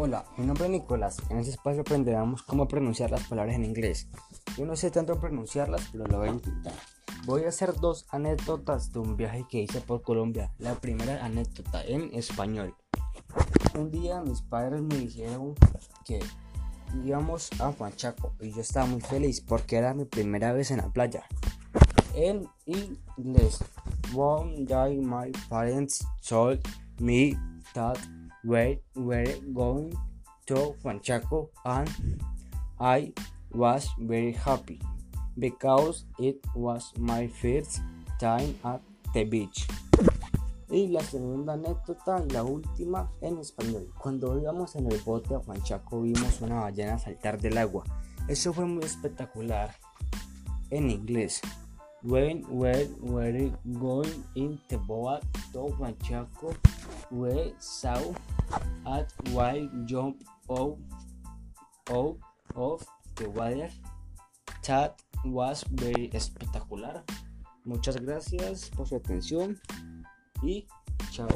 Hola, mi nombre es Nicolás. En este espacio aprenderemos cómo pronunciar las palabras en inglés. Yo no sé tanto pronunciarlas, pero lo voy a intentar. Voy a hacer dos anécdotas de un viaje que hice por Colombia. La primera anécdota en español. Un día mis padres me dijeron que íbamos a Juanchaco y yo estaba muy feliz porque era mi primera vez en la playa. En inglés, one day my parents told me that we were going to Juanchaco and I was very happy because it was my first time at the beach. Y la segunda anécdota la última en español. Cuando íbamos en el bote a Juanchaco vimos una ballena saltar del agua. Eso fue muy espectacular. En inglés. When we were going in the boat to Juanchaco, we saw a wild jump out, out of the water. That was very espectacular. Muchas gracias por su atención y chao.